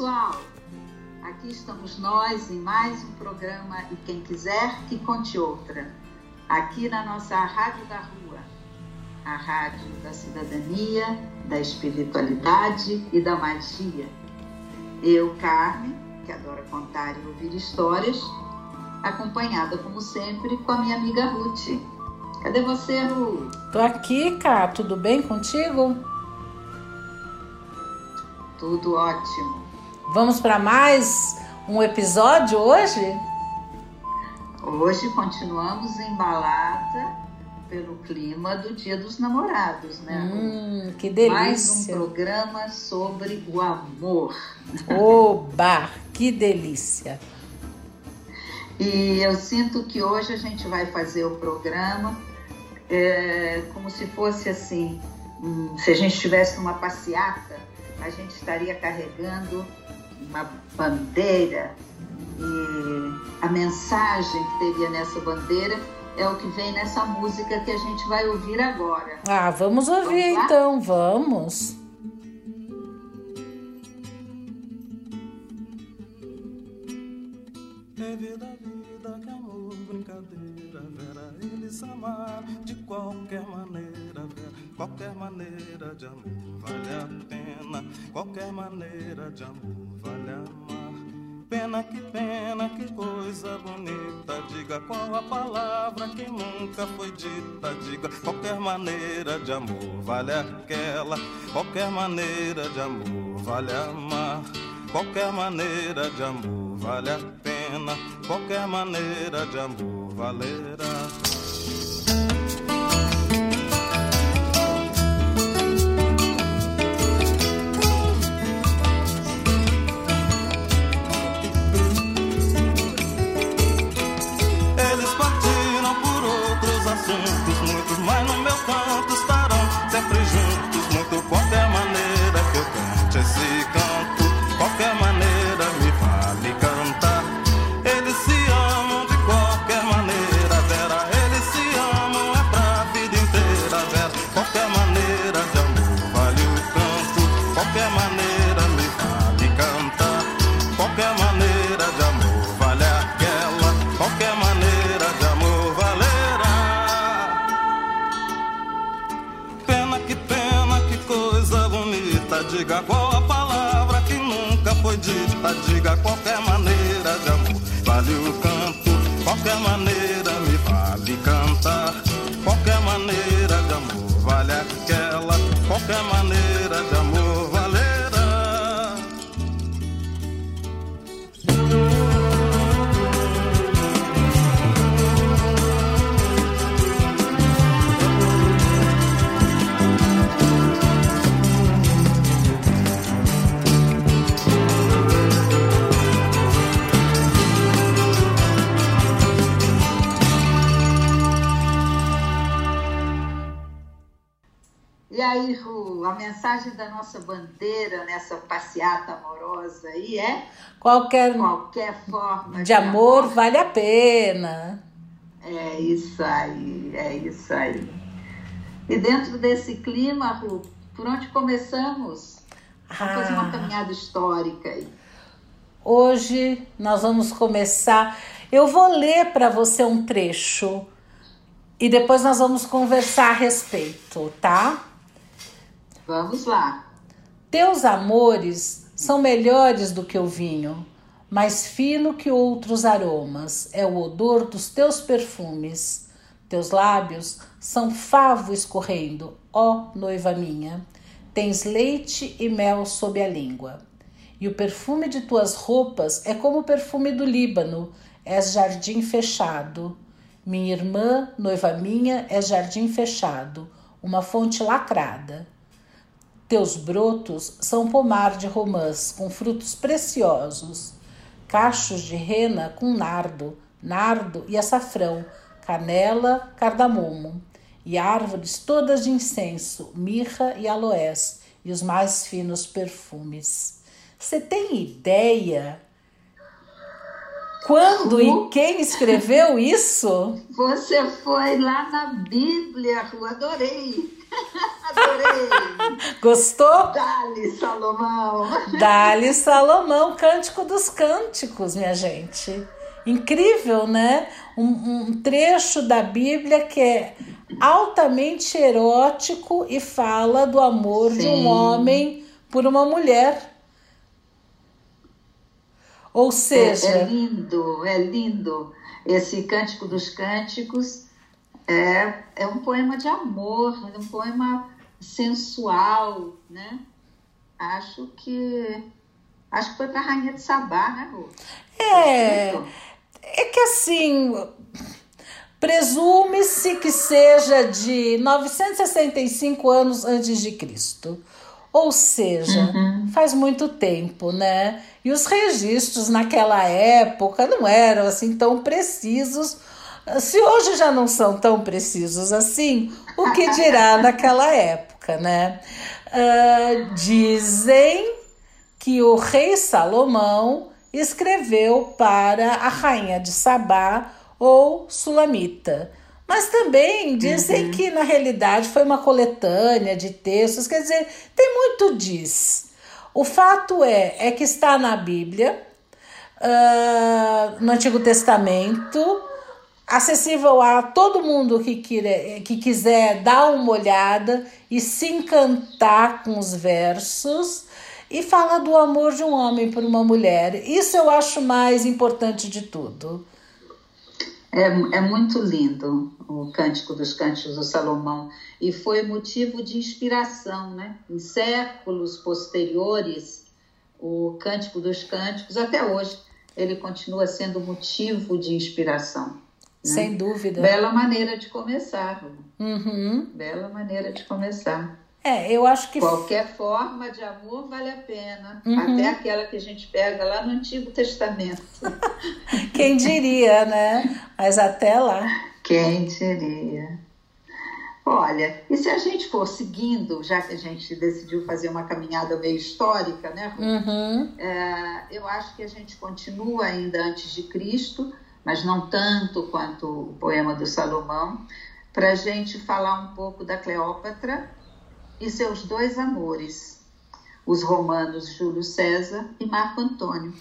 Pessoal! Aqui estamos nós em mais um programa E Quem Quiser Que Conte Outra, aqui na nossa Rádio da Rua, a rádio da cidadania, da espiritualidade e da magia. Eu, Carmen, que adora contar e ouvir histórias, acompanhada, como sempre, com a minha amiga Ruth. Cadê você, Ruth? Tô aqui, Cá. Tudo bem contigo? Tudo ótimo. Vamos para mais um episódio hoje? Hoje continuamos embalada pelo clima do Dia dos Namorados, né? Hum, que delícia. Mais um programa sobre o amor. Oba, que delícia. E eu sinto que hoje a gente vai fazer o programa é, como se fosse assim, hum, se a gente estivesse numa passeata a gente estaria carregando uma bandeira e a mensagem que teria nessa bandeira é o que vem nessa música que a gente vai ouvir agora. Ah, vamos ouvir vamos então, vamos. É vida, vida, que amor, brincadeira, vera, eles amar de qualquer maneira, qualquer maneira de amor vale a pena, qualquer maneira de amor vale amar. Pena que pena, que coisa bonita. Diga qual a palavra que nunca foi dita. Diga qualquer maneira de amor vale aquela. Qualquer maneira de amor vale amar. Qualquer maneira de amor vale a pena. Qualquer maneira de amor valerá. Assuntos, muitos, mas no meu canto Palavra que nunca foi dita. Diga qualquer maneira de amor vale o canto, qualquer maneira me vale cantar. Qualquer maneira de amor vale aquela, qualquer maneira Ru, a mensagem da nossa bandeira nessa passeata amorosa aí é Qualquer qualquer forma de amor vale a pena. É isso aí, é isso aí. E dentro desse clima, Ru, por onde começamos? Vamos fazer uma Ah. caminhada histórica aí. Hoje nós vamos começar. Eu vou ler para você um trecho e depois nós vamos conversar a respeito, tá? Vamos lá. Teus amores são melhores do que o vinho, mais fino que outros aromas é o odor dos teus perfumes. Teus lábios são favo escorrendo, ó noiva minha. Tens leite e mel sob a língua. e o perfume de tuas roupas é como o perfume do Líbano, és jardim fechado. Minha irmã, noiva minha, é jardim fechado, uma fonte lacrada. Teus brotos são pomar de romãs com frutos preciosos, cachos de rena com nardo, nardo e açafrão, canela, cardamomo, e árvores todas de incenso, mirra e aloés, e os mais finos perfumes. Você tem ideia quando e quem escreveu isso? Você foi lá na Bíblia, Ru, adorei. Adorei. Gostou? Dali Salomão. Dali Salomão, Cântico dos Cânticos, minha gente. Incrível, né? Um, um trecho da Bíblia que é altamente erótico e fala do amor Sim. de um homem por uma mulher. Ou seja. É, é, lindo, é lindo. Esse Cântico dos Cânticos é, é um poema de amor, é um poema sensual, né? Acho que. Acho que foi para a Rainha de Sabá, né, Rô? É. É que assim. Presume-se que seja de 965 anos antes de Cristo. Ou seja, uhum. faz muito tempo, né? E os registros naquela época não eram assim tão precisos. Se hoje já não são tão precisos assim, o que dirá naquela época, né? Uh, dizem que o rei Salomão escreveu para a rainha de Sabá ou Sulamita mas também dizem uhum. que na realidade foi uma coletânea de textos, quer dizer, tem muito diz. O fato é, é que está na Bíblia, uh, no Antigo Testamento, acessível a todo mundo que, queira, que quiser dar uma olhada e se encantar com os versos. E fala do amor de um homem por uma mulher. Isso eu acho mais importante de tudo. É, é muito lindo o Cântico dos Cânticos do Salomão e foi motivo de inspiração, né? Em séculos posteriores, o Cântico dos Cânticos, até hoje, ele continua sendo motivo de inspiração. Né? Sem dúvida. Bela maneira de começar. Uhum. Bela maneira de começar. É, eu acho que. Qualquer forma de amor vale a pena. Uhum. Até aquela que a gente pega lá no Antigo Testamento. Quem diria, né? Mas até lá. Quem diria. Olha, e se a gente for seguindo, já que a gente decidiu fazer uma caminhada meio histórica, né? Uhum. É, eu acho que a gente continua ainda antes de Cristo, mas não tanto quanto o poema do Salomão, para a gente falar um pouco da Cleópatra e seus dois amores, os romanos Júlio César e Marco Antônio.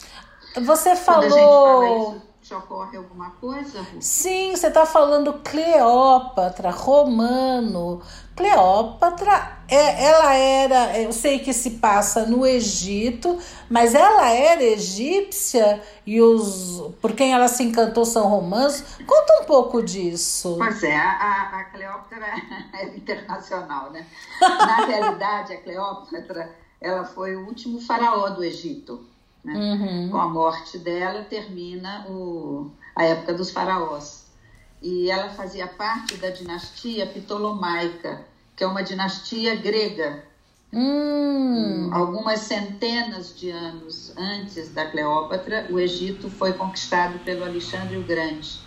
Você falou. Te ocorre alguma coisa? Sim, você está falando Cleópatra, romano. Cleópatra, é, ela era, eu sei que se passa no Egito, mas ela era egípcia e os por quem ela se encantou são romanos. Conta um pouco disso. Pois é, a, a Cleópatra é internacional, né? Na realidade, a Cleópatra ela foi o último faraó do Egito. Né? Uhum. Com a morte dela termina o, a época dos faraós. E ela fazia parte da dinastia Ptolomaica, que é uma dinastia grega. Hum. Algumas centenas de anos antes da Cleópatra, o Egito foi conquistado pelo Alexandre o Grande.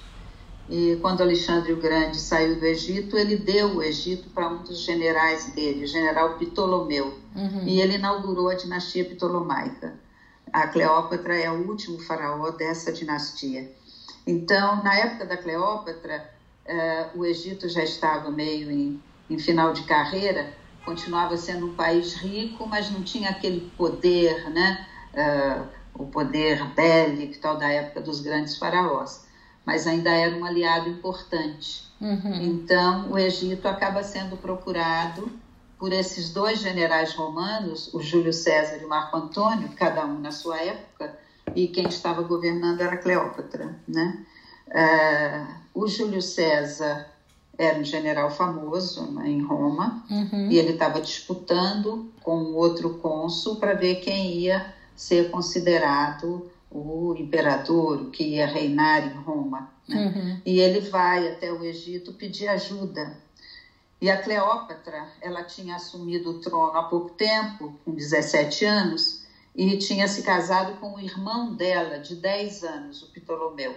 E quando Alexandre o Grande saiu do Egito, ele deu o Egito para um dos generais dele, o general Ptolomeu. Uhum. E ele inaugurou a dinastia Ptolomaica. A Cleópatra é o último faraó dessa dinastia. Então, na época da Cleópatra, eh, o Egito já estava meio em, em final de carreira, continuava sendo um país rico, mas não tinha aquele poder, né? Uh, o poder bélico tal da época dos grandes faraós, mas ainda era um aliado importante. Uhum. Então, o Egito acaba sendo procurado por esses dois generais romanos, o Júlio César e o Marco Antônio, cada um na sua época, e quem estava governando era Cleópatra. Né? Uh, o Júlio César era um general famoso né, em Roma uhum. e ele estava disputando com outro cônsul para ver quem ia ser considerado o imperador, que ia reinar em Roma. Né? Uhum. E ele vai até o Egito pedir ajuda. E a Cleópatra, ela tinha assumido o trono há pouco tempo, com 17 anos, e tinha se casado com o irmão dela, de 10 anos, o Ptolomeu,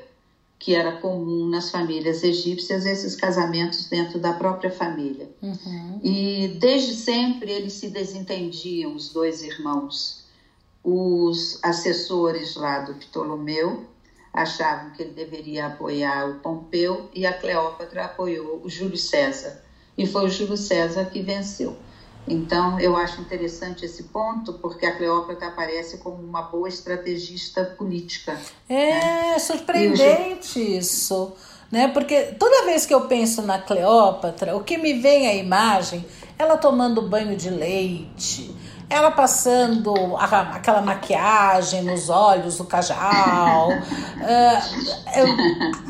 que era comum nas famílias egípcias esses casamentos dentro da própria família. Uhum. E desde sempre eles se desentendiam, os dois irmãos. Os assessores lá do Ptolomeu achavam que ele deveria apoiar o Pompeu e a Cleópatra apoiou o Júlio César. E foi o Júlio César que venceu. Então, eu acho interessante esse ponto, porque a Cleópatra aparece como uma boa estrategista política. É né? surpreendente isso, né? Porque toda vez que eu penso na Cleópatra, o que me vem à imagem, ela tomando banho de leite, ela passando a, aquela maquiagem nos olhos, o cajal. uh,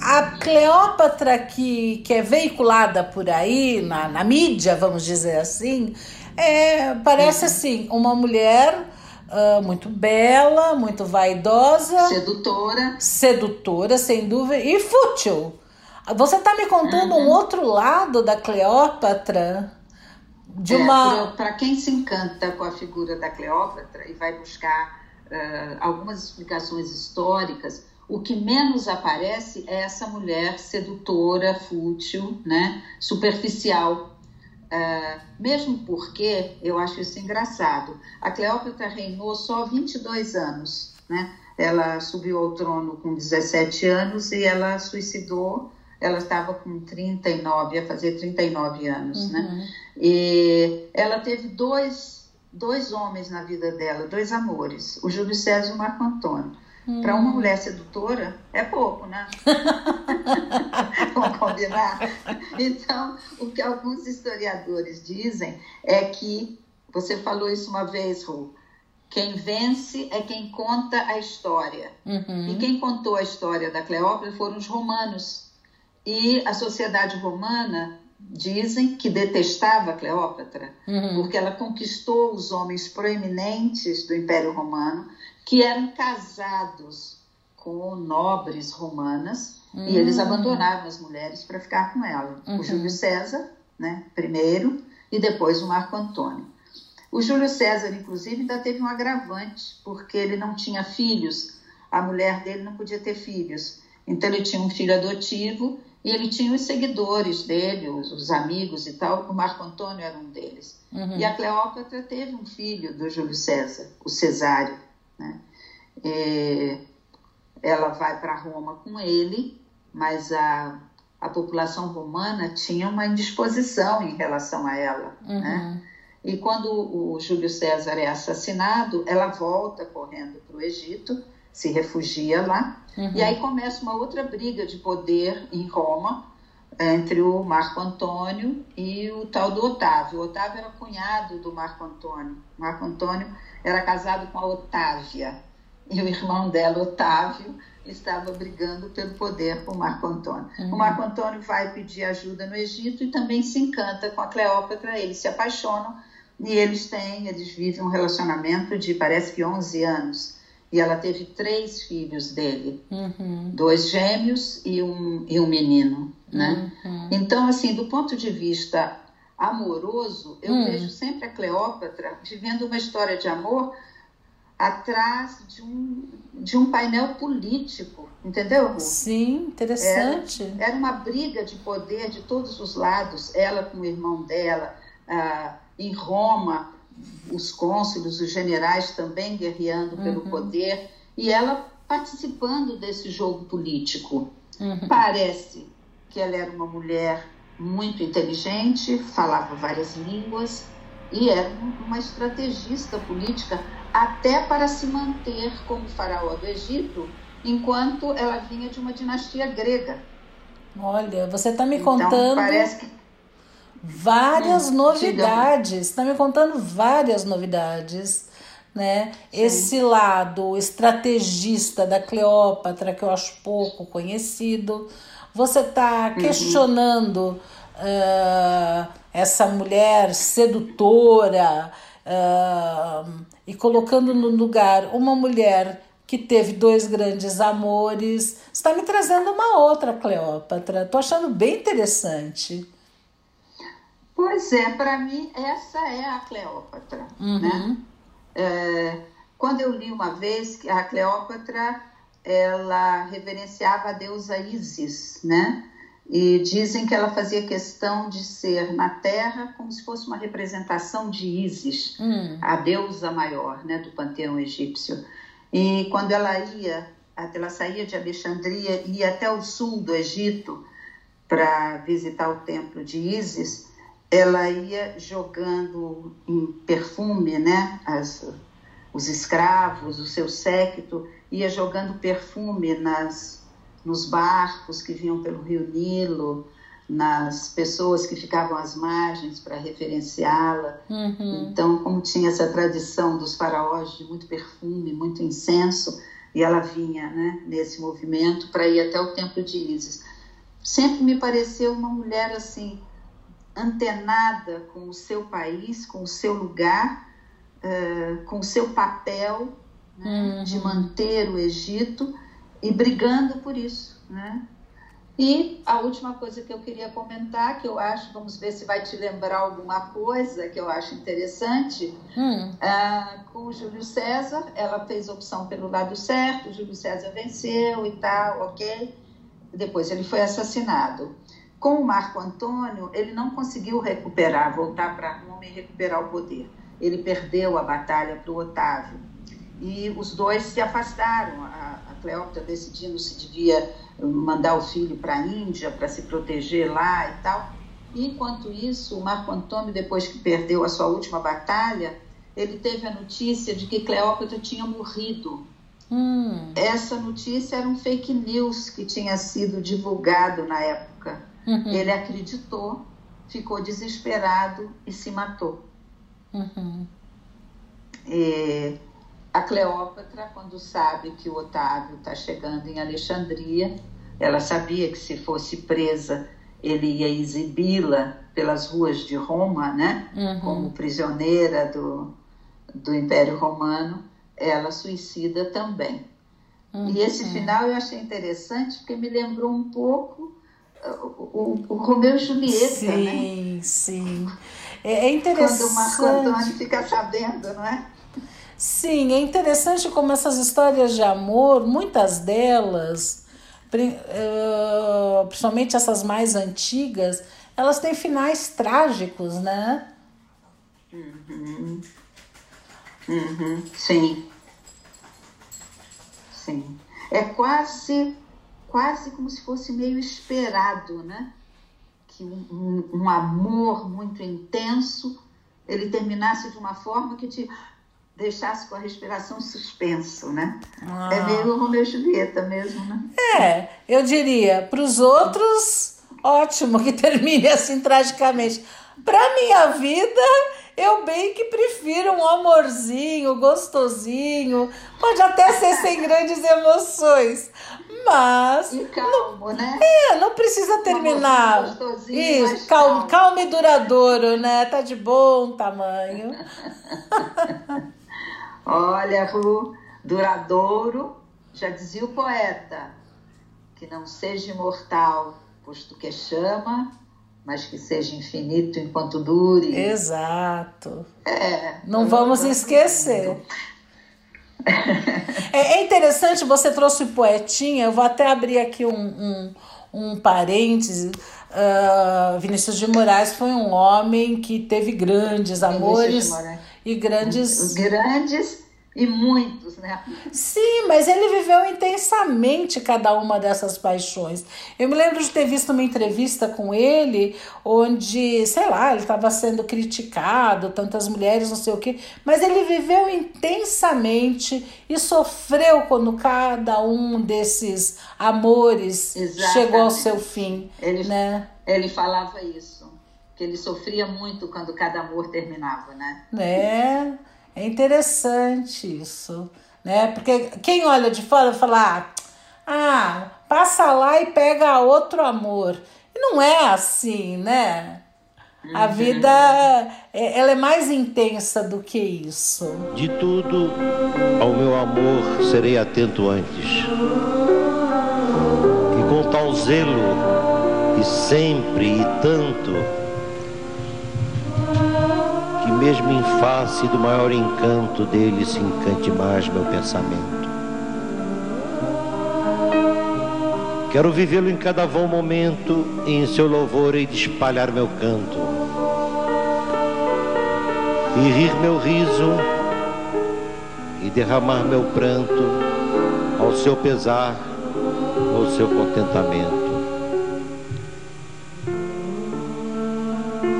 a Cleópatra que, que é veiculada por aí, na, na mídia, vamos dizer assim, é, parece assim, uma mulher uh, muito bela, muito vaidosa. Sedutora. Sedutora, sem dúvida, e fútil. Você está me contando uhum. um outro lado da Cleópatra? De é, uma... Para quem se encanta com a figura da Cleópatra e vai buscar uh, algumas explicações históricas, o que menos aparece é essa mulher sedutora, fútil, né, superficial, Uh, mesmo porque, eu acho isso engraçado, a Cleópatra reinou só 22 anos, né? Ela subiu ao trono com 17 anos e ela suicidou, ela estava com 39, ia fazer 39 anos, né? uhum. né? E ela teve dois, dois homens na vida dela, dois amores, o Júlio César e o Marco Antônio. Hum. Para uma mulher sedutora, é pouco, né? Vamos combinar? Então, o que alguns historiadores dizem é que, você falou isso uma vez, Ru, quem vence é quem conta a história. Uhum. E quem contou a história da Cleópatra foram os romanos. E a sociedade romana dizem que detestava Cleópatra, uhum. porque ela conquistou os homens proeminentes do Império Romano que eram casados com nobres romanas uhum. e eles abandonaram as mulheres para ficar com ela. Uhum. O Júlio César, né, primeiro, e depois o Marco Antônio. O Júlio César, inclusive, ainda teve um agravante, porque ele não tinha filhos, a mulher dele não podia ter filhos. Então, ele tinha um filho adotivo e ele tinha os seguidores dele, os, os amigos e tal. O Marco Antônio era um deles. Uhum. E a Cleópatra teve um filho do Júlio César, o Cesário. Né? É, ela vai para Roma com ele, mas a, a população romana tinha uma indisposição em relação a ela. Uhum. Né? E quando o Júlio César é assassinado, ela volta correndo para o Egito, se refugia lá, uhum. e aí começa uma outra briga de poder em Roma entre o Marco Antônio e o tal do Otávio. O Otávio era cunhado do Marco Antônio. Marco Antônio era casado com a Otávia e o irmão dela, Otávio, estava brigando pelo poder com o Marco Antônio. Uhum. O Marco Antônio vai pedir ajuda no Egito e também se encanta com a Cleópatra, eles se apaixonam e eles têm, eles vivem um relacionamento de parece que 11 anos. E ela teve três filhos dele, uhum. dois gêmeos e um, e um menino, né? Uhum. Então, assim, do ponto de vista amoroso, eu hum. vejo sempre a Cleópatra vivendo uma história de amor atrás de um, de um painel político, entendeu? Sim, interessante. Era, era, uma briga de poder de todos os lados, ela com o irmão dela, ah, em Roma, os cônsules, os generais também guerreando pelo uhum. poder, e ela participando desse jogo político. Uhum. Parece que ela era uma mulher muito inteligente, falava várias línguas e era uma estrategista política até para se manter como faraó do Egito, enquanto ela vinha de uma dinastia grega. Olha, você está me então, contando que... várias hum, novidades. Está me contando várias novidades, né? Sim. Esse lado estrategista da Cleópatra que eu acho pouco conhecido você está uhum. questionando uhum. uh, essa mulher sedutora uh, e colocando no lugar uma mulher que teve dois grandes amores. Está me trazendo uma outra Cleópatra. Estou achando bem interessante. Pois é, para mim essa é a Cleópatra, uhum. né? É, quando eu li uma vez que a Cleópatra ela reverenciava a deusa Isis, né? E dizem que ela fazia questão de ser na Terra como se fosse uma representação de Isis, hum. a deusa maior, né, do panteão egípcio. E quando ela ia, ela saía de Alexandria e ia até o sul do Egito para visitar o templo de Isis, ela ia jogando em perfume, né, as, os escravos, o seu séquito, ia jogando perfume nas, nos barcos que vinham pelo rio Nilo, nas pessoas que ficavam às margens para referenciá-la. Uhum. Então, como tinha essa tradição dos faraós de muito perfume, muito incenso, e ela vinha né, nesse movimento para ir até o templo de Isis. Sempre me pareceu uma mulher assim, antenada com o seu país, com o seu lugar, uh, com o seu papel né, uhum. de manter o Egito e brigando por isso, né? E a última coisa que eu queria comentar, que eu acho, vamos ver se vai te lembrar alguma coisa que eu acho interessante, hum. uh, com o Júlio César, ela fez opção pelo lado certo, o Júlio César venceu e tal, ok? Depois ele foi assassinado. Com o Marco Antônio, ele não conseguiu recuperar, voltar para Roma e recuperar o poder. Ele perdeu a batalha para o Otávio. E os dois se afastaram. A, a Cleópatra decidindo se devia mandar o filho para a Índia para se proteger lá e tal. E, enquanto isso, o Marco Antônio, depois que perdeu a sua última batalha, ele teve a notícia de que Cleópatra tinha morrido. Hum. Essa notícia era um fake news que tinha sido divulgado na época. Uhum. Ele acreditou, ficou desesperado e se matou. Uhum. E a Cleópatra, quando sabe que o Otávio está chegando em Alexandria, ela sabia que se fosse presa, ele ia exibi-la pelas ruas de Roma, né? Uhum. Como prisioneira do, do Império Romano, ela suicida também. Uhum. E esse final eu achei interessante porque me lembrou um pouco o, o, Romeu e Julieta, sim, né? Sim, sim. É, é interessante. Quando o Marco Antônio fica sabendo, não é? Sim, é interessante como essas histórias de amor, muitas delas, eh, principalmente essas mais antigas, elas têm finais trágicos, né? Uhum. Uhum. Sim. Sim. É quase, quase como se fosse meio esperado, né? Que um, um, um amor muito intenso ele terminasse de uma forma que te deixasse com a respiração suspenso, né? Ah. É meio Romeu e Julieta mesmo, né? É, eu diria, para os outros, ótimo que termine assim tragicamente. Para minha vida, eu bem que prefiro um amorzinho, gostosinho, pode até ser sem grandes emoções, mas. E calmo, né? É, não precisa terminar. Isso, calmo, calmo, calmo e duradouro, né? Tá de bom tamanho. Olha, Ru, duradouro, já dizia o poeta, que não seja imortal, posto que é mas que seja infinito enquanto dure. Exato. É, não vamos esquecer. é, é, interessante, você trouxe o poetinha, eu vou até abrir aqui um, um, um parêntese. Uh, Vinícius de Moraes foi um homem que teve grandes amores e grandes. Grandes e muitos, né? Sim, mas ele viveu intensamente cada uma dessas paixões. Eu me lembro de ter visto uma entrevista com ele, onde, sei lá, ele estava sendo criticado, tantas mulheres, não sei o quê, mas ele viveu intensamente e sofreu quando cada um desses amores Exatamente. chegou ao seu fim. Ele, né? ele falava isso, que ele sofria muito quando cada amor terminava, né? É. É interessante isso, né? Porque quem olha de fora fala, ah, passa lá e pega outro amor. E não é assim, né? A vida, é, ela é mais intensa do que isso. De tudo, ao meu amor serei atento antes. E com tal zelo, e sempre e tanto, mesmo em face do maior encanto dele se encante mais meu pensamento. Quero vivê-lo em cada vão momento e em seu louvor hei de espalhar meu canto. E rir meu riso e derramar meu pranto ao seu pesar, ao seu contentamento.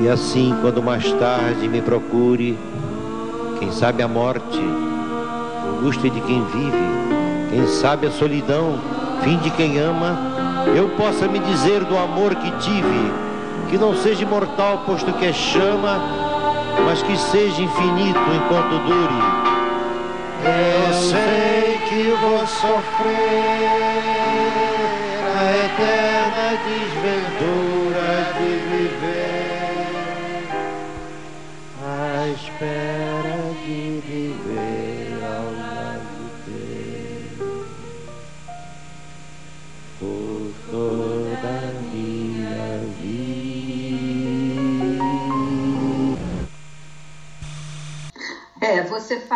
E assim, quando mais tarde me procure, quem sabe a morte, angústia de quem vive, quem sabe a solidão, fim de quem ama, eu possa me dizer do amor que tive, que não seja imortal, posto que é chama, mas que seja infinito enquanto dure. Eu sei que vou sofrer a eterna desventura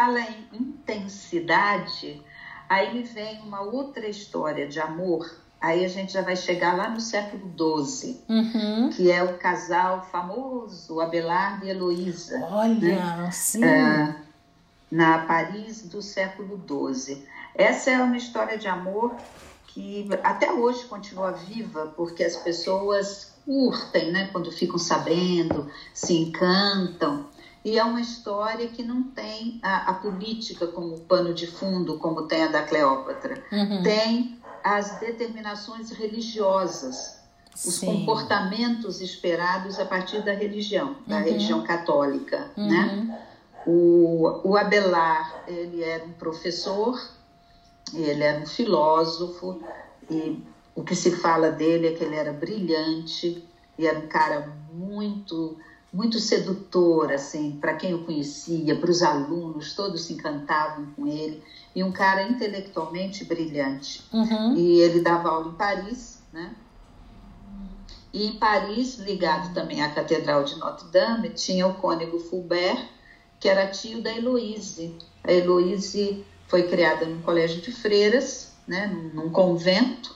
fala em intensidade, aí me vem uma outra história de amor. Aí a gente já vai chegar lá no século XII, Uhum. que é o casal famoso Abelardo e Heloísa. Olha, sim. É, na Paris do século XII. Essa é uma história de amor que até hoje continua viva, porque as pessoas curtem, né, quando ficam sabendo, se encantam. E é uma história que não tem a, a política como pano de fundo, como tem a da Cleópatra. Uhum. Tem as determinações religiosas, os Sim. comportamentos esperados a partir da religião, da Uhum. religião católica, Uhum. né? O, o Abelar, ele era um professor, ele era um filósofo, e o que se fala dele é que ele era brilhante, e era um cara muito, muito sedutor, assim, para quem o conhecia, para os alunos, todos se encantavam com ele, e um cara intelectualmente brilhante. Uhum. E ele dava aula em Paris, né? E em Paris, ligado também à Catedral de Notre-Dame, tinha o cônego Fulbert, que era tio da Heloíse. A Heloíse foi criada num colégio de freiras, né, num num convento,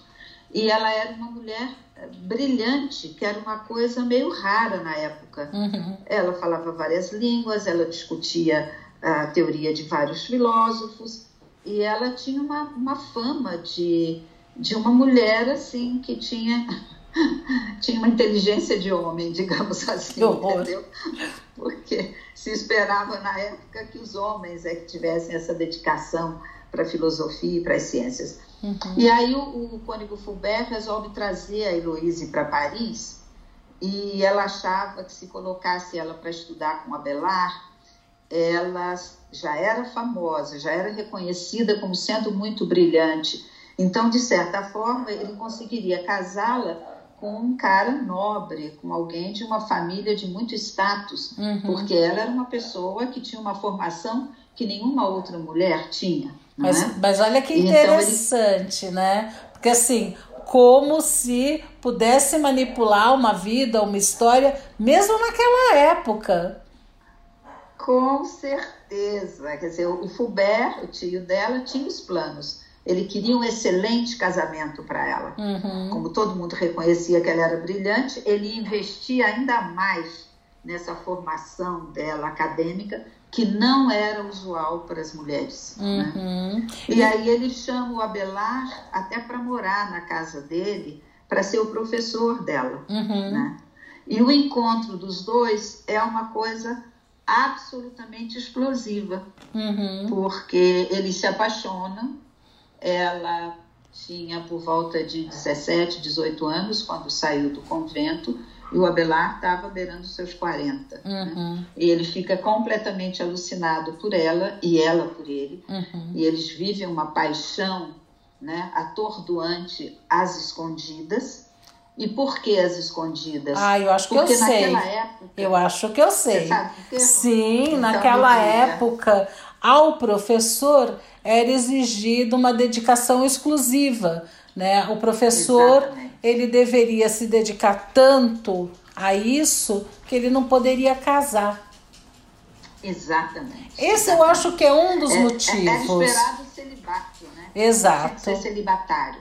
e ela era uma mulher brilhante, que era uma coisa meio rara na época. Uhum. Ela falava várias línguas, ela discutia a teoria de vários filósofos e ela tinha uma, uma fama de, de uma mulher assim que tinha tinha uma inteligência de homem, digamos assim, entendeu? Porque se esperava na época que os homens é que tivessem essa dedicação para a filosofia e para as ciências. Uhum. E aí o, o cônego Fulbert resolve trazer a Heloíse para Paris e ela achava que se colocasse ela para estudar com Abelard, ela já era famosa, já era reconhecida como sendo muito brilhante. Então, de certa forma, ele conseguiria casá-la com um cara nobre, com alguém de uma família de muito status, Uhum. porque ela era uma pessoa que tinha uma formação que nenhuma outra mulher tinha. Mas, é? mas olha que Então, ele- interessante, né? Porque assim, como se pudesse manipular uma vida, uma história, mesmo naquela época. Com certeza. Quer dizer, o Fulbert, o tio dela, tinha os planos. Ele queria um excelente casamento para ela. Uhum. Como todo mundo reconhecia que ela era brilhante, ele investia ainda mais nessa formação dela acadêmica, que não era usual para as mulheres. né? Uhum. E aí ele chama o Abelard até para morar na casa dele, para ser o professor dela. Uhum. né? E o encontro dos dois é uma coisa absolutamente explosiva, Uhum. porque eles se apaixonam. Ela tinha por volta de 17, 18 anos quando saiu do convento e o Abelard estava beirando seus 40. né? Uhum. E ele fica completamente alucinado por ela e ela por ele. Uhum. E eles vivem uma paixão né, atordoante às escondidas. E por que as escondidas? Ah, eu acho que Porque eu sei. época. Eu acho que eu sei. Sim, Então, naquela época, ao professor era exigida uma dedicação exclusiva, né? O professor, Exatamente. Ele deveria se dedicar tanto a isso que ele não poderia casar. Exatamente. Esse eu acho que é um dos É- é- Era motivos. esperado o celibato, né? Exato. Ser celibatário.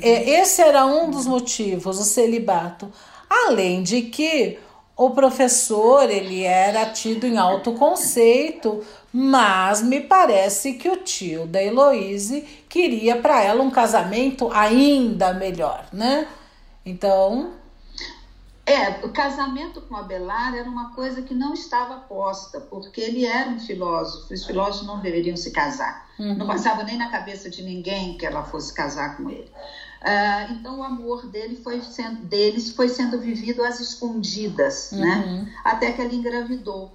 É, Esse era um dos motivos, o celibato. Além de que o professor ele era tido em alto conceito, mas me parece que o tio da Heloíse queria para ela um casamento ainda melhor, né? Então, É, o casamento com Abelar era uma coisa que não estava posta, porque ele era um filósofo, os filósofos não deveriam se casar. Não passava nem na cabeça de ninguém que ela fosse casar com ele. Ah, então o amor dele foi sendo, deles foi sendo vivido às escondidas, né? Até que ela engravidou.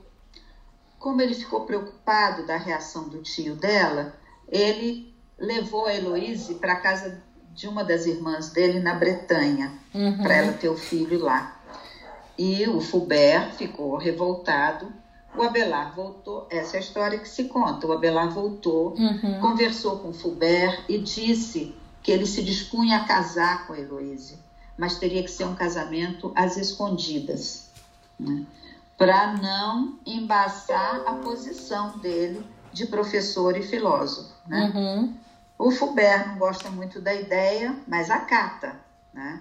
Como ele ficou preocupado da reação do tio dela, ele levou a Heloíse para casa de uma das irmãs dele na Bretanha, para ela ter o filho lá. E o Fulbert ficou revoltado. O Abelar voltou, essa é a história que se conta. O Abelar voltou, conversou com o Fulbert e disse que ele se dispunha a casar com a Heloíse, mas teria que ser um casamento às escondidas, né? para não embaçar a posição dele de professor e filósofo. Né? uhum, O Fulbert não gosta muito da ideia, mas acata. Né?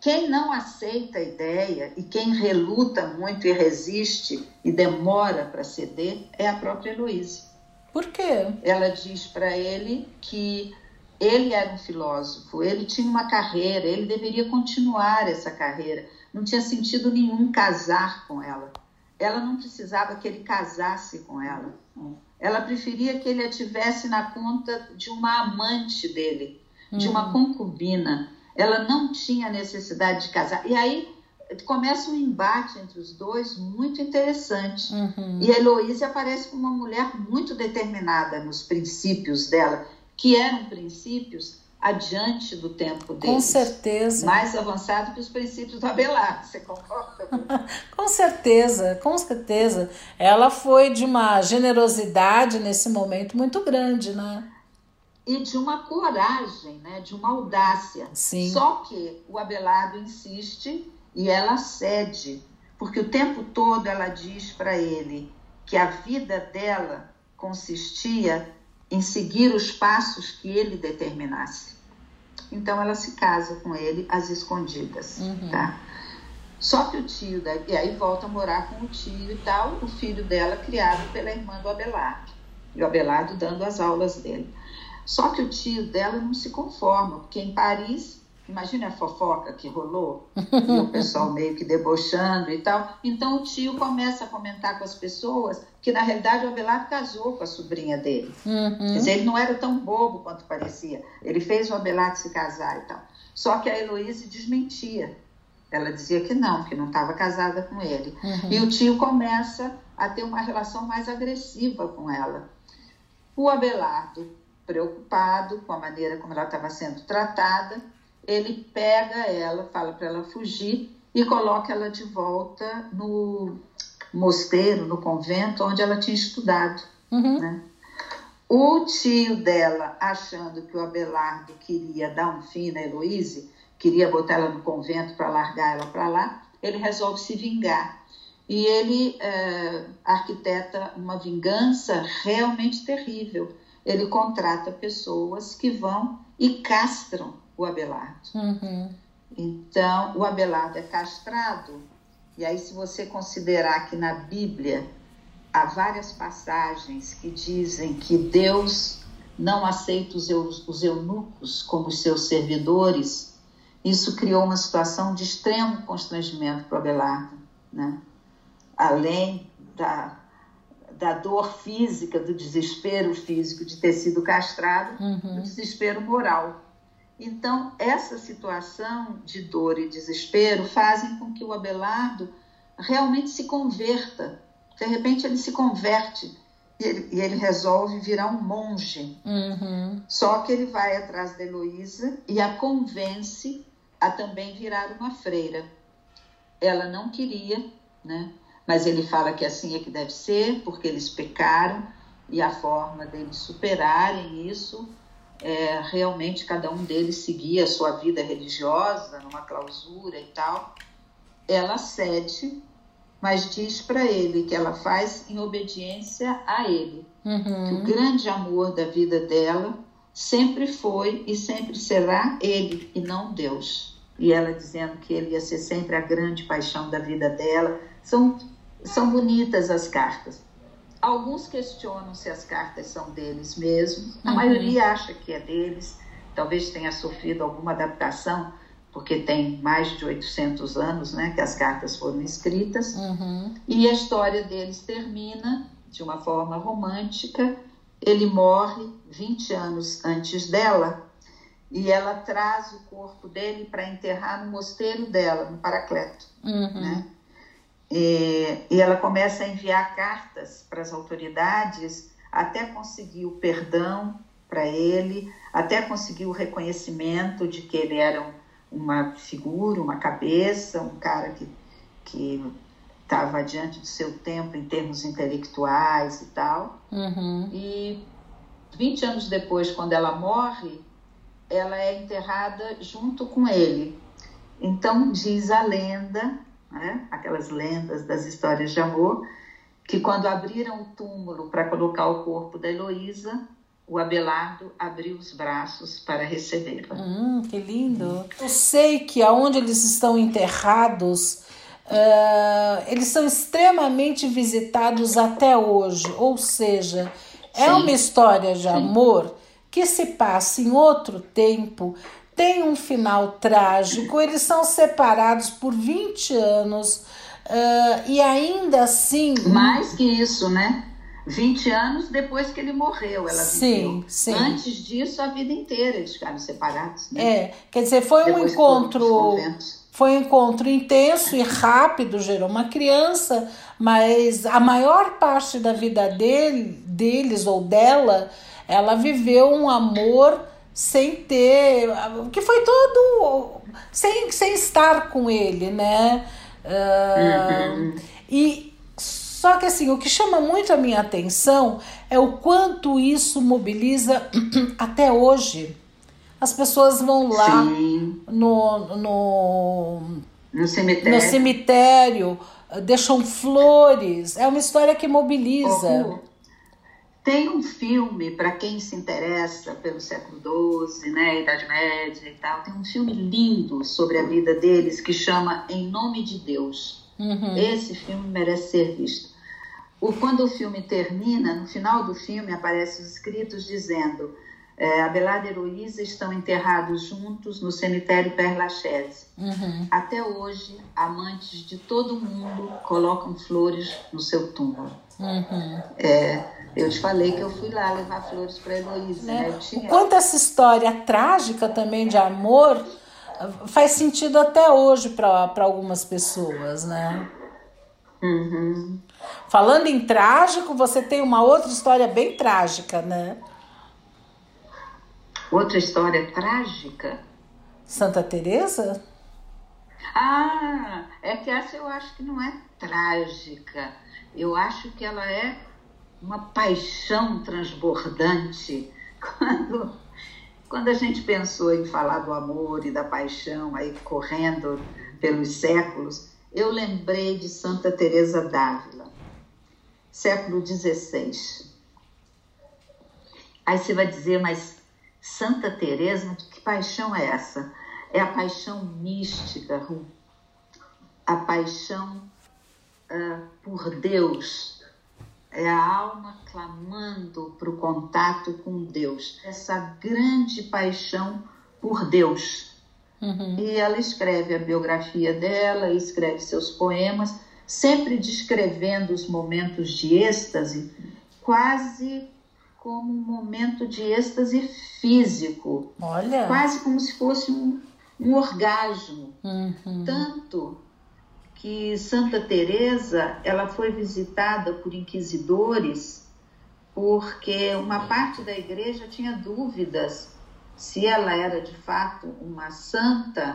Quem não aceita a ideia e quem reluta muito e resiste e demora para ceder é a própria Heloíse. por quê? Ela diz para ele que ele era um filósofo, ele tinha uma carreira, ele deveria continuar essa carreira. Não tinha sentido nenhum casar com ela. Ela não precisava que ele casasse com ela. Ela preferia que ele a tivesse na conta de uma amante dele, de uma concubina. Ela não tinha necessidade de casar. E aí começa um embate entre os dois muito interessante. Uhum. E a Heloísa aparece como uma mulher muito determinada nos princípios dela, que eram princípios adiante do tempo deles. Com certeza. Mais avançado que os princípios do Abelardo, você concorda? Com certeza, com certeza. Ela foi de uma generosidade nesse momento muito grande, né? e de uma coragem, né? de uma audácia. Sim. Só que o Abelardo insiste e ela cede, porque o tempo todo ela diz para ele que a vida dela consistia em seguir os passos que ele determinasse. Então ela se casa com ele às escondidas, tá? Só que o tio, da... e aí volta a morar com o tio e tal, o filho dela criado pela irmã do Abelardo. E o Abelardo dando as aulas dele. Só que o tio dela não se conforma, porque em Paris, imagina a fofoca que rolou, e o pessoal meio que debochando e tal. Então o tio começa a comentar com as pessoas que na realidade o Abelardo casou com a sobrinha dele. Uhum. Quer dizer, ele não era tão bobo quanto parecia. Ele fez o Abelardo se casar e tal. Só que a Heloíse desmentia. Ela dizia que não, que não estava casada com ele. Uhum. E o tio começa a ter uma relação mais agressiva com ela. O Abelardo, preocupado com a maneira como ela estava sendo tratada, ele pega ela, fala para ela fugir e coloca ela de volta no mosteiro, no convento onde ela tinha estudado. Uhum. Né? O tio dela, achando que o Abelardo queria dar um fim na Heloíse, queria botar ela no convento para largar ela para lá, ele resolve se vingar. E ele é, arquiteta uma vingança realmente terrível. Ele contrata pessoas que vão e castram o Abelardo. Uhum. Então, o Abelardo é castrado, e aí, se você considerar que na Bíblia há várias passagens que dizem que Deus não aceita os, eu, os eunucos como seus servidores, isso criou uma situação de extremo constrangimento para o Abelardo, né? além da, da dor física, do desespero físico de ter sido castrado, Uhum. do desespero moral. Então, essa situação de dor e desespero fazem com que o Abelardo realmente se converta. De repente, ele se converte e ele, e ele resolve virar um monge. Uhum. Só que ele vai atrás da Heloísa e a convence a também virar uma freira. Ela não queria, né? Mas ele fala que assim é que deve ser, porque eles pecaram e a forma deles superarem isso é realmente cada um deles seguir a sua vida religiosa numa clausura e tal. Ela cede, mas diz para ele que ela faz em obediência a ele. Uhum. Que o grande amor da vida dela sempre foi e sempre será ele e não Deus. E ela dizendo que ele ia ser sempre a grande paixão da vida dela. São são bonitas as cartas. Alguns questionam se as cartas são deles mesmo, a uhum. maioria acha que é deles, talvez tenha sofrido alguma adaptação, porque tem mais de 800 anos né, que as cartas foram escritas, uhum. e a história deles termina de uma forma romântica. Ele morre 20 anos antes dela e ela traz o corpo dele para enterrar no mosteiro dela, no Paracleto. Uhum. Né? E, e ela começa a enviar cartas para as autoridades até conseguir o perdão para ele, até conseguir o reconhecimento de que ele era uma figura, uma cabeça, um cara que que estava diante do seu tempo em termos intelectuais e tal. Uhum. E 20 anos depois, quando ela morre, ela é enterrada junto com ele. Então diz a lenda né? aquelas lendas das histórias de amor, que quando abriram o túmulo para colocar o corpo da Heloísa, o Abelardo abriu os braços para recebê-la. Hum, que lindo! Eu sei que aonde eles estão enterrados, uh, eles são extremamente visitados até hoje, ou seja, é Sim. uma história de Sim. amor que se passa em outro tempo, tem um final trágico, eles são separados por 20 anos uh, e ainda assim. Mais que isso, né? 20 anos depois que ele morreu, ela sim, viveu. Sim. Antes disso, a vida inteira eles ficaram separados. Né? É, quer dizer, foi depois um encontro. Foi um encontro intenso e rápido, gerou uma criança, mas a maior parte da vida dele, deles ou dela, ela viveu um amor sem ter. que foi todo. sem, sem estar com ele, né? Uh, uhum. E só que assim, o que chama muito a minha atenção é o quanto isso mobiliza até hoje. As pessoas vão lá no, no, no, cemitério. no cemitério, deixam flores. É uma história que mobiliza. Tem um filme, para quem se interessa pelo século XII, né, Idade Média e tal, tem um filme lindo sobre a vida deles que chama Em Nome de Deus. Uhum. Esse filme merece ser visto. O, quando o filme termina, no final do filme aparecem os escritos dizendo é, Abelardo e Heloísa estão enterrados juntos no cemitério Père Lachaise. Uhum. Até hoje, amantes de todo mundo colocam flores no seu túmulo. Uhum. É, eu te falei que eu fui lá levar flores para Heloísa. Né? Né? Tinha... Quanto essa história trágica também de amor faz sentido até hoje para algumas pessoas, né? Uhum. Falando em trágico, você tem uma outra história bem trágica, né? Outra história trágica? Santa Teresa? Ah, é que essa eu acho que não é trágica. Eu acho que ela é uma paixão transbordante. Quando, quando a gente pensou em falar do amor e da paixão aí correndo pelos séculos, eu lembrei de Santa Teresa d'Ávila, século XVI. Aí você vai dizer, mas Santa Teresa, que paixão é essa? É a paixão mística, a paixão uh, por Deus, é a alma clamando para o contato com Deus, essa grande paixão por Deus. Uhum. E ela escreve a biografia dela, escreve seus poemas, sempre descrevendo os momentos de êxtase, quase como um momento de êxtase físico. Olha. Quase como se fosse um, um orgasmo. Uhum. Tanto que Santa Teresa ela foi visitada por inquisidores porque uma parte da igreja tinha dúvidas se ela era de fato uma santa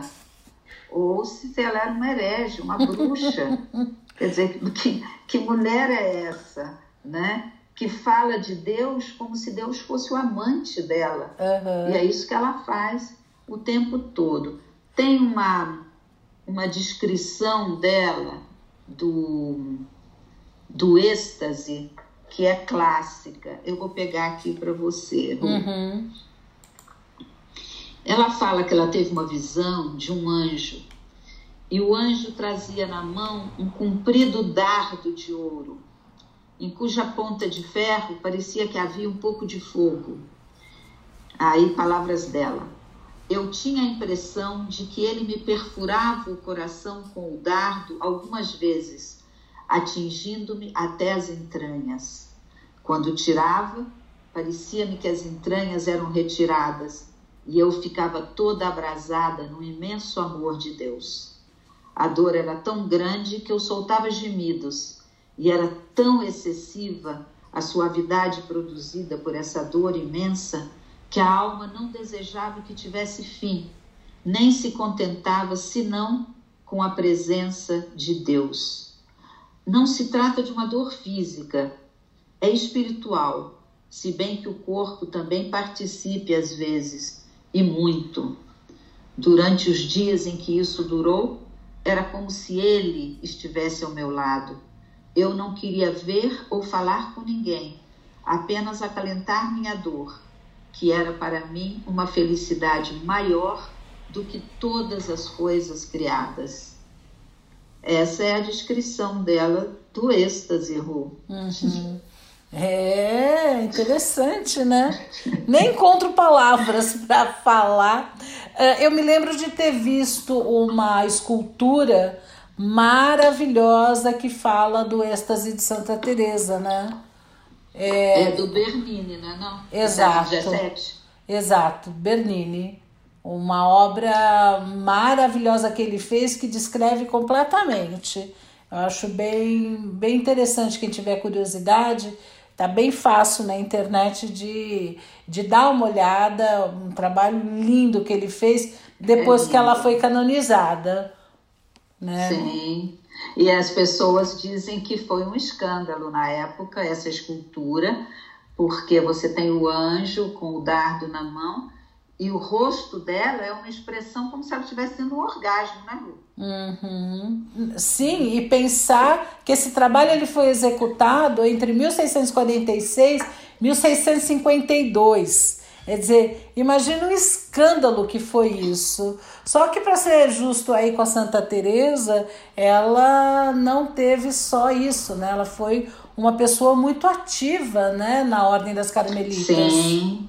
ou se ela era uma herege, uma bruxa. Quer dizer, que, que mulher é essa, né? Que fala de Deus como se Deus fosse o amante dela. Uhum. E é isso que ela faz o tempo todo. Tem uma, uma descrição dela do, do êxtase que é clássica. Eu vou pegar aqui para você. Uhum. Ela fala que ela teve uma visão de um anjo e o anjo trazia na mão um comprido dardo de ouro, em cuja ponta de ferro parecia que havia um pouco de fogo. Aí, palavras dela. Eu tinha a impressão de que ele me perfurava o coração com o dardo algumas vezes, atingindo-me até as entranhas. Quando tirava, parecia-me que as entranhas eram retiradas e eu ficava toda abrasada no imenso amor de Deus. A dor era tão grande que eu soltava gemidos e era tão excessiva a suavidade produzida por essa dor imensa que a alma não desejava que tivesse fim, nem se contentava senão com a presença de Deus. Não se trata de uma dor física, é espiritual, se bem que o corpo também participe às vezes e muito. Durante os dias em que isso durou, era como se ele estivesse ao meu lado. Eu não queria ver ou falar com ninguém, apenas acalentar minha dor, que era para mim uma felicidade maior do que todas as coisas criadas. Essa é a descrição dela do êxtase, Ru. Uhum. É interessante, né? Nem encontro palavras para falar. Eu me lembro de ter visto uma escultura maravilhosa que fala do êxtase de Santa Teresa, né? É, é do Bernini, né? Não? Exato. Exato, Bernini. Uma obra maravilhosa que ele fez que descreve completamente. Eu acho bem, bem interessante quem tiver curiosidade Tá bem fácil na internet de, de dar uma olhada, um trabalho lindo que ele fez depois é que ela foi canonizada. Né? Sim. E as pessoas dizem que foi um escândalo na época essa escultura, porque você tem o anjo com o dardo na mão e o rosto dela é uma expressão como se ela estivesse tendo um orgasmo, né, Lu? Uhum. Sim, e pensar que esse trabalho ele foi executado entre 1646 e 1652. Quer dizer, imagina o escândalo que foi isso. Só que para ser justo aí com a Santa Teresa, ela não teve só isso, né? Ela foi uma pessoa muito ativa, né, na ordem das carmelitas. Sim.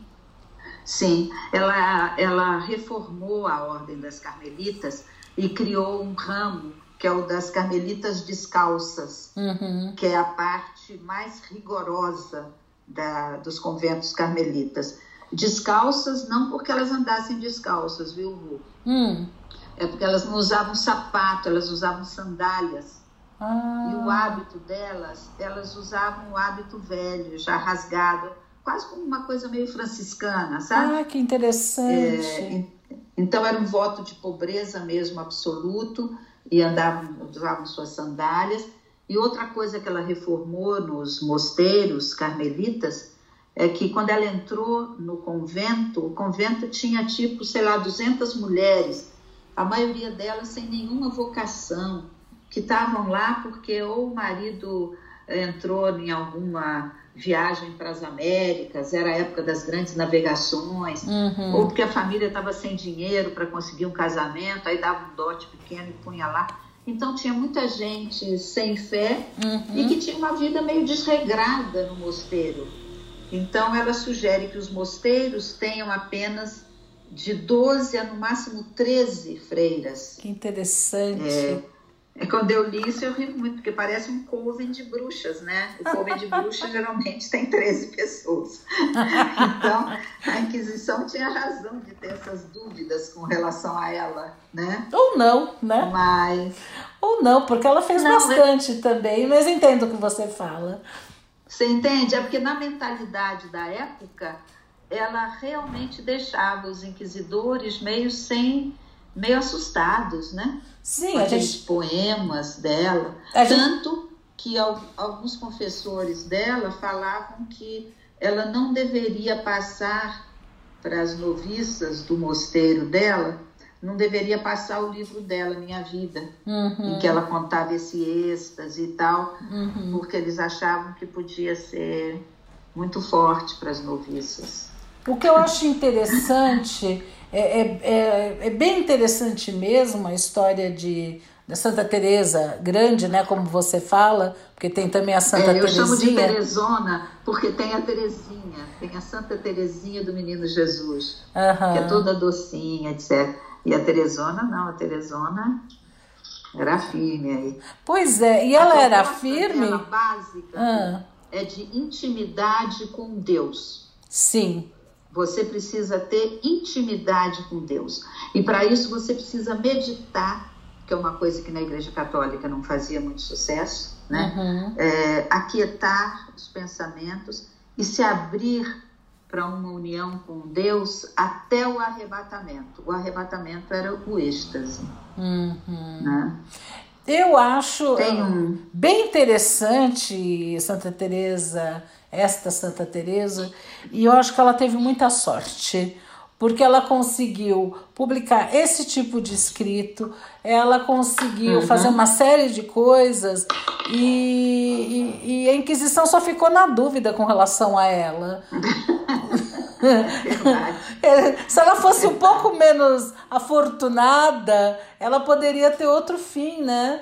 Sim, ela, ela reformou a Ordem das Carmelitas e criou um ramo que é o das Carmelitas Descalças, uhum. que é a parte mais rigorosa da, dos conventos carmelitas. Descalças não porque elas andassem descalças, viu, Lu? Hum. É porque elas não usavam sapato, elas usavam sandálias. Ah. E o hábito delas, elas usavam o hábito velho, já rasgado quase como uma coisa meio franciscana, sabe? Ah, que interessante. É, então era um voto de pobreza mesmo absoluto e andavam, usavam suas sandálias. E outra coisa que ela reformou nos mosteiros carmelitas é que quando ela entrou no convento, o convento tinha tipo, sei lá, 200 mulheres, a maioria delas sem nenhuma vocação, que estavam lá porque ou o marido entrou em alguma viagem para as Américas, era a época das grandes navegações, uhum. ou porque a família estava sem dinheiro para conseguir um casamento, aí dava um dote pequeno e punha lá. Então tinha muita gente sem fé uhum. e que tinha uma vida meio desregrada no mosteiro. Então ela sugere que os mosteiros tenham apenas de 12 a no máximo 13 freiras. Que interessante. É, é, quando eu li isso, eu ri muito, porque parece um coven de bruxas, né? O coven de bruxas geralmente tem 13 pessoas. Então, a Inquisição tinha razão de ter essas dúvidas com relação a ela, né? Ou não, né? Mas. Ou não, porque ela fez não, bastante mas... também, mas entendo o que você fala. Você entende? É porque na mentalidade da época, ela realmente deixava os inquisidores meio sem meio assustados, né? Sim, Com a aqueles gente. poemas dela. Gente- Tanto que al- alguns confessores dela falavam que ela não deveria passar para as noviças do mosteiro dela, não deveria passar o livro dela, Minha Vida, Uhum, em que ela contava esse êxtase e tal, uhum. porque eles achavam que podia ser muito forte para as noviças. O que eu acho interessante, é, é, é, é bem interessante mesmo a história de, da Santa Teresa grande, né, como você fala, porque tem também a Santa É, eu chamo de Teresinha. Teresona porque tem a Terezinha, tem a Santa Terezinha do Menino Jesus. Aham. que é toda docinha, etc. E a Teresona não, a Teresona era firme aí. Pois é, e ela era firme? dela básica Ah, é de intimidade com Deus. sim. Você precisa ter intimidade com Deus. E para isso você precisa meditar, que é uma coisa que na Igreja Católica não fazia muito sucesso, né? Uhum. É, aquietar os pensamentos e se abrir para uma união com Deus até o arrebatamento. O arrebatamento era o êxtase. Uhum. Né? Eu acho Tem um. bem interessante Santa Teresa, esta Santa Teresa, e eu acho que ela teve muita sorte, porque ela conseguiu publicar esse tipo de escrito, ela conseguiu Uhum. fazer uma série de coisas e, e- e a Inquisição só ficou na dúvida com relação a ela. É, Se ela fosse um pouco menos afortunada, ela poderia ter outro fim, né?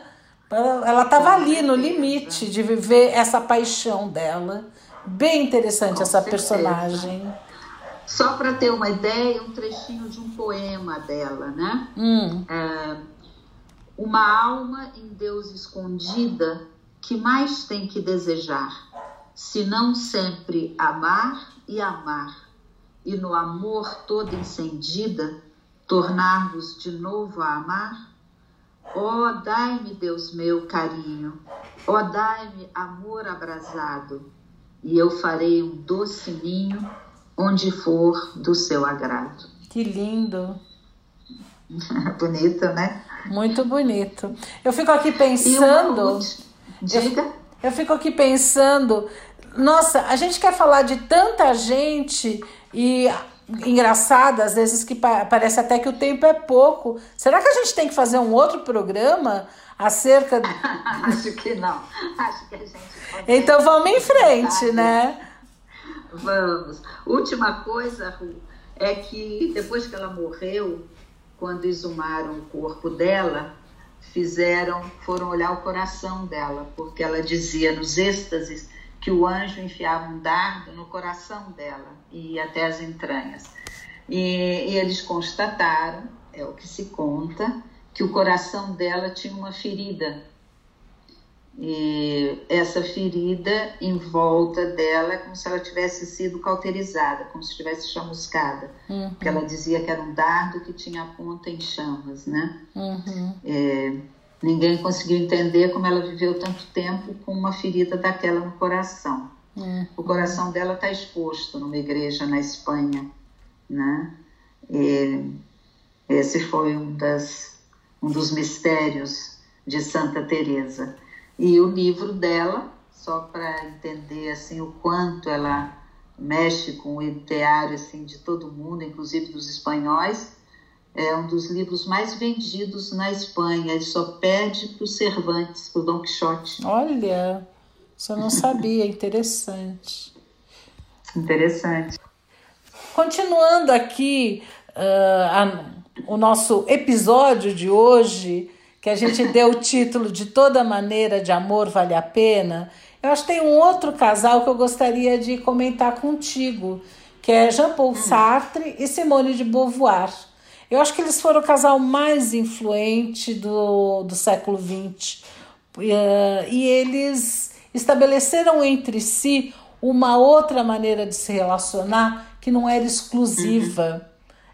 Ela estava ali no limite de viver essa paixão dela. Bem interessante Com essa certeza. personagem. Só para ter uma ideia, um trechinho de um poema dela, né? Hum, Uma alma em Deus escondida, que mais tem que desejar, se não sempre amar e amar, e no amor toda incendida, tornar-vos de novo a amar? Ó, dai-me, Deus meu, carinho, ó, dai-me amor abrasado, e eu farei um doce ninho onde for do seu agrado. que lindo. Bonito, né? Muito bonito. Eu fico aqui pensando. Diga. Eu fico aqui pensando, nossa, a gente quer falar de tanta gente e engraçado, às vezes que pa- parece até que o tempo é pouco. Será que a gente tem que fazer um outro programa acerca. Acho que não. Acho que a gente. Então vamos em frente, né? Vamos. Última coisa, Ru, é que depois que ela morreu, quando exumaram o corpo dela, fizeram, foram olhar o coração dela, porque ela dizia nos êxtases que o anjo enfiava um dardo no coração dela e até as entranhas. E, e eles constataram, é o que se conta, que o coração dela tinha uma ferida e essa ferida em volta dela é como se ela tivesse sido cauterizada, como se estivesse chamuscada. Uhum, Porque ela dizia que era um dardo que tinha a ponta em chamas, né? uhum. É, ninguém conseguiu entender como ela viveu tanto tempo com uma ferida daquela no coração. Uhum. O coração dela está exposto numa igreja na Espanha, né? E esse foi um, das, um dos mistérios de Santa Teresa. E o livro dela, só para entender assim o quanto ela mexe com o ideário assim de todo mundo, inclusive dos espanhóis, é um dos livros mais vendidos na Espanha. Ele só perde para o Cervantes, para o Dom Quixote. Olha, eu não sabia, interessante. Interessante. Continuando aqui ah, a- o nosso episódio de hoje, que a gente deu o título de Toda Maneira de Amor Vale a Pena, eu acho que tem um outro casal que eu gostaria de comentar contigo, que é Jean-Paul Sartre e Simone de Beauvoir. Eu acho que eles foram o casal mais influente do, do século XX. E, eh, e eles estabeleceram entre si uma outra maneira de se relacionar que não era exclusiva,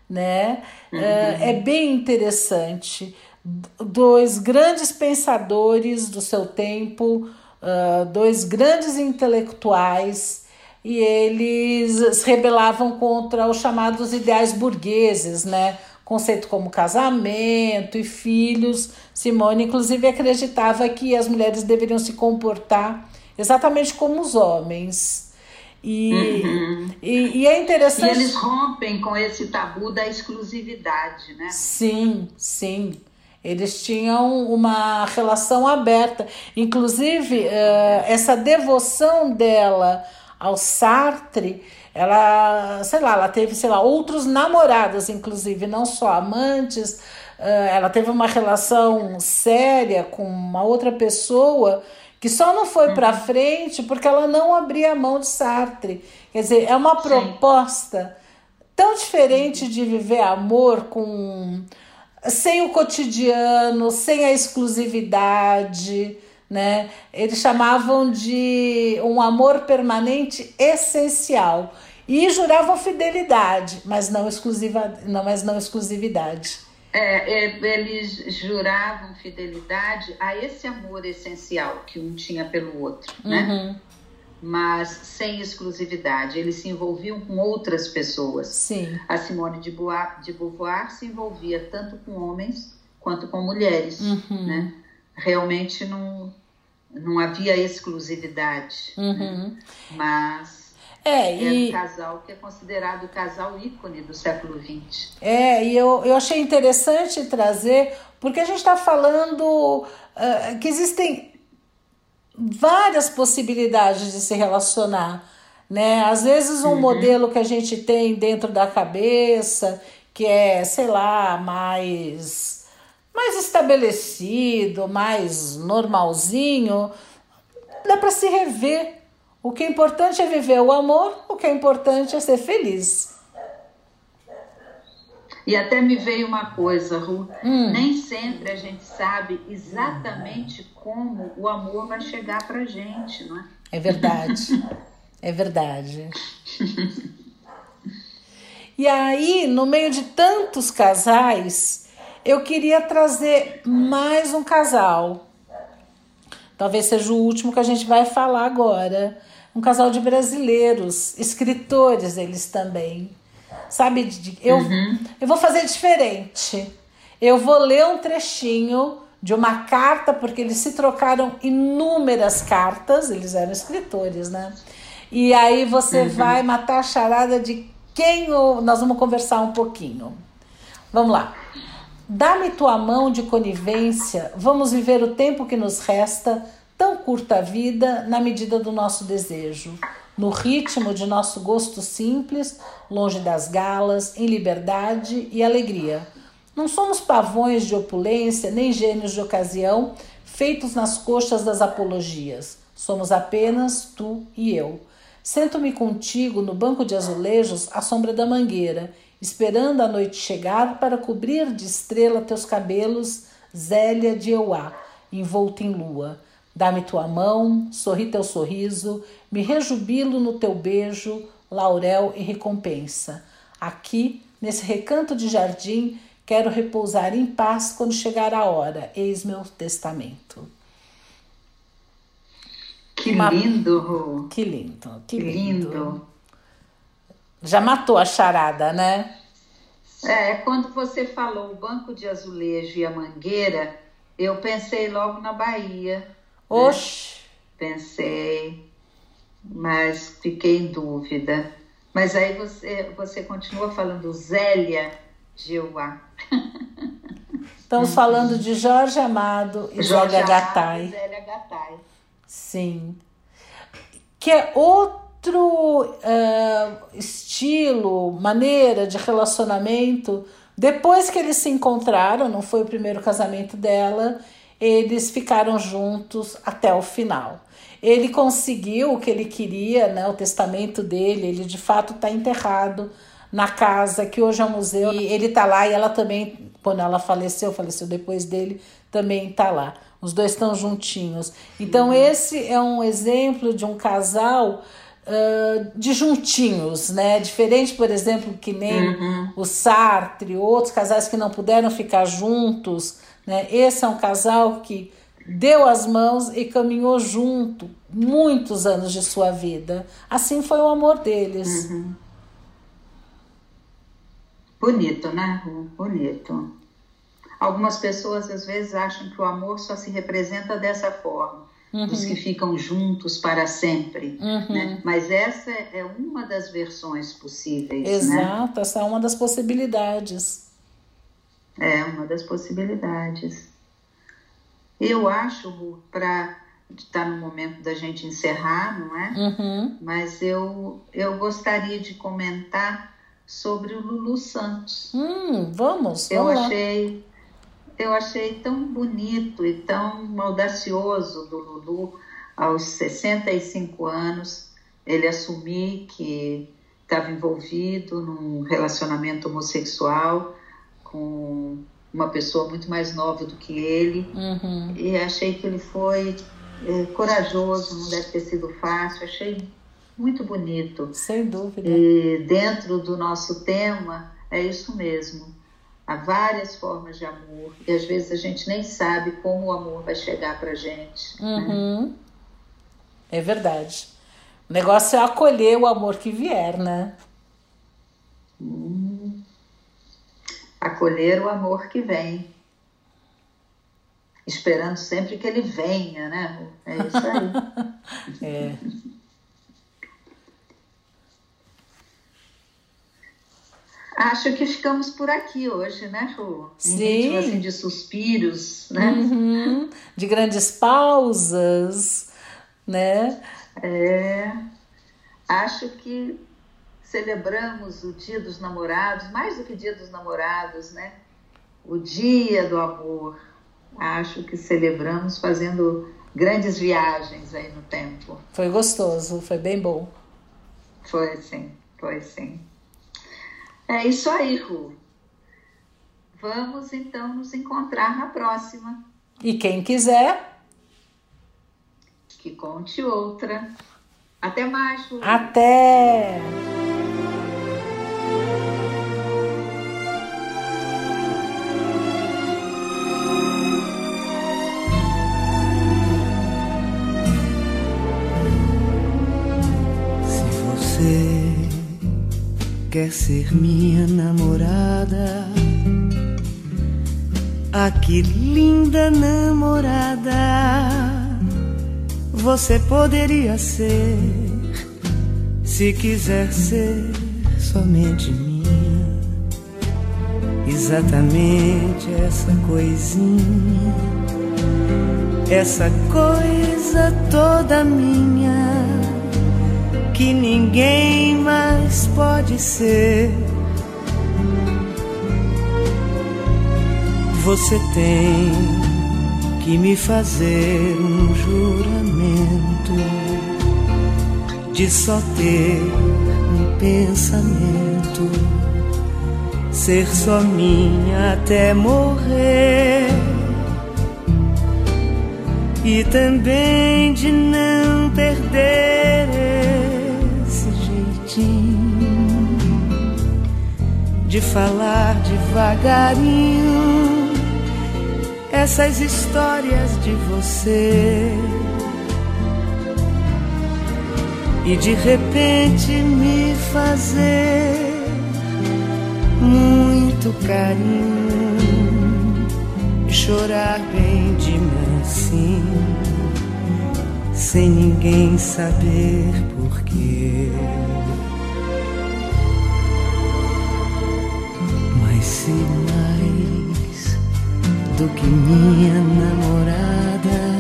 né? Eh, É bem interessante. Dois grandes pensadores do seu tempo, ah, dois grandes intelectuais, e eles se rebelavam contra os chamados ideais burgueses, né? conceito como casamento e filhos. Simone, inclusive, acreditava que as mulheres deveriam se comportar exatamente como os homens. E, uhum. e, e, é interessante. E eles rompem com esse tabu da exclusividade, né? Sim, sim. Eles tinham uma relação aberta. Inclusive, uh, essa devoção dela ao Sartre, ela, sei lá, ela teve, sei lá, outros namorados, inclusive, não só amantes. Uh, ela teve uma relação séria com uma outra pessoa que só não foi para uhum. frente porque ela não abria a mão de Sartre. Quer dizer, é uma proposta tão diferente de viver amor com sem o cotidiano, sem a exclusividade, né? Eles chamavam de um amor permanente essencial e juravam fidelidade, mas não exclusiva, não, mas não exclusividade. É, é, eles juravam fidelidade a esse amor essencial que um tinha pelo outro, né? Uhum. Mas sem exclusividade. Eles se envolviam com outras pessoas. Sim. A Simone de Beauvoir, de Beauvoir se envolvia tanto com homens quanto com mulheres, uhum. né? Realmente não, não havia exclusividade. Né? Uhum. Né? Mas é, e... um casal que é considerado o casal ícone do século XX. É, e eu, eu achei interessante trazer, porque a gente está falando uh, que existem várias possibilidades de se relacionar. Né? Às vezes um uhum. modelo que a gente tem dentro da cabeça, que é, sei lá, mais, mais estabelecido, mais normalzinho, dá para se rever o que é importante é viver o amor, o que é importante é ser feliz. E até me veio uma coisa, Ru. Hum. Nem sempre a gente sabe exatamente como o amor vai chegar pra gente, não é? É verdade. é verdade. E aí, no meio de tantos casais, eu queria trazer mais um casal. Talvez seja o último que a gente vai falar agora um casal de brasileiros, escritores eles também. Sabe, eu, uhum. eu vou fazer diferente. Eu vou ler um trechinho de uma carta, porque eles se trocaram inúmeras cartas, eles eram escritores, né? E aí você uhum. vai matar a charada de quem nós vamos conversar um pouquinho. Vamos lá. Dá-me tua mão de conivência, vamos viver o tempo que nos resta tão curta a vida na medida do nosso desejo, no ritmo de nosso gosto simples, longe das galas, em liberdade e alegria. Não somos pavões de opulência nem gênios de ocasião feitos nas coxas das apologias. Somos apenas tu e eu. Sento-me contigo no banco de azulejos à sombra da mangueira, esperando a noite chegar para cobrir de estrela teus cabelos, Zélia de Euá, envolta em lua. Dá-me tua mão, sorri teu sorriso, me rejubilo no teu beijo, laurel e recompensa. Aqui, nesse recanto de jardim, quero repousar em paz quando chegar a hora. Eis meu testamento. Que Uma... lindo, Que lindo, que lindo. lindo. Já matou a charada, né? É, quando você falou o banco de azulejo e a mangueira, eu pensei logo na Bahia Oxe! Pensei, mas fiquei em dúvida. Mas aí você, você continua falando Zélia Gilvá. Estamos falando de Jorge Amado e Jorge Zélia Gattai. Zélia Gattai. Sim. Que é outro uh, estilo, maneira de relacionamento. Depois que eles se encontraram, não foi o primeiro casamento dela, eles ficaram juntos até o final. Ele conseguiu o que ele queria, né? O testamento dele, ele de fato está enterrado na casa que hoje é um museu. E ele está lá e ela também, quando ela faleceu, faleceu depois dele, também está lá. Os dois estão juntinhos. Então uhum. esse é um exemplo de um casal uh, de juntinhos, né? Diferente, por exemplo, que nem uhum. o Sartre, outros casais que não puderam ficar juntos né? Esse é um casal que deu as mãos e caminhou junto muitos anos de sua vida. Assim foi o amor deles. Uhum. Bonito, né? Bonito. Algumas pessoas às vezes acham que o amor só se representa dessa forma, uhum. dos que ficam juntos para sempre. Uhum. Né? Mas essa é uma das versões possíveis. Né? Exato, né? essa é uma das possibilidades. É uma das possibilidades. Eu acho, para estar no momento da gente encerrar, não é? Uhum. Mas eu, eu gostaria de comentar sobre o Lulu Santos. Hum, vamos, eu vamos achei eu achei tão bonito e tão audacioso do Lulu aos 65 anos ele assumir que estava envolvido num relacionamento homossexual com uma pessoa muito mais nova do que ele uhum. e achei que ele foi é, corajoso, não deve ter sido fácil, achei muito bonito. Sem dúvida. E dentro do nosso tema, é isso mesmo. Há várias formas de amor e às vezes a gente nem sabe como o amor vai chegar para gente. Né? Uhum. Né? É verdade. O negócio é acolher o amor que vier, né? Hum. Acolher o amor que vem. Esperando sempre que ele venha, né? É isso aí. é. Acho que ficamos por aqui hoje, né, Ru? Sim. assim, de suspiros, né? Uhum. De grandes pausas, né? É. Acho que celebramos o Dia dos Namorados, mais do que Dia dos Namorados, né? O Dia do Amor. Acho que celebramos fazendo grandes viagens aí no tempo. Foi gostoso, foi bem bom. Foi sim, foi sim. É isso aí, Ru. Vamos então nos encontrar na próxima. E quem quiser, que conte outra. Até mais, Ru. Até! Quer ser minha namorada. Ah, que linda namorada você poderia ser se quiser ser somente minha. Exatamente essa coisinha, essa coisa toda minha que ninguém mais pode ser. Você tem que me fazer um juramento de só ter um pensamento, ser só minha até morrer. E também de não perder de falar devagarinho. Essas histórias de você. E de repente me fazer muito carinho. E chorar bem de mansinho sem ninguém saber porquê. Mais do que minha namorada,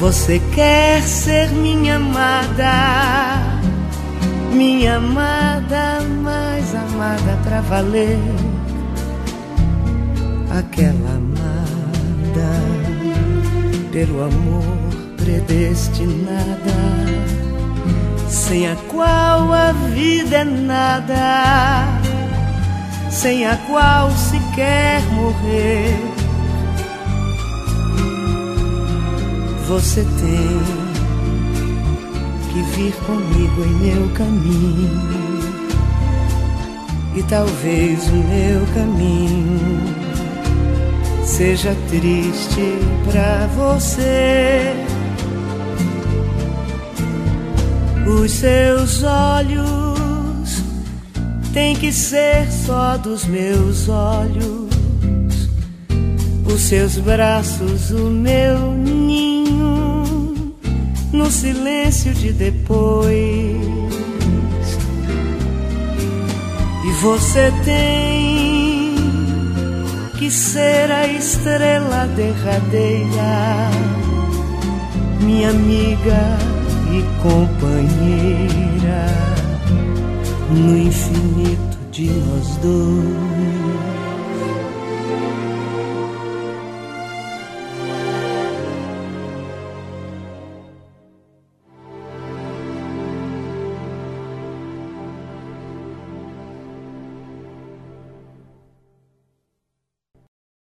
você quer ser minha amada, minha amada, mais amada pra valer, aquela amada pelo amor predestinada, sem a qual a vida é nada, sem a qual se quer morrer. Você tem que vir comigo em meu caminho, e talvez o meu caminho seja triste pra você. Os seus olhos tem que ser só dos meus olhos, os seus braços, o meu ninho, no silêncio de depois. E você tem que ser a estrela derradeira, minha amiga e companheira no infinito de nós dois.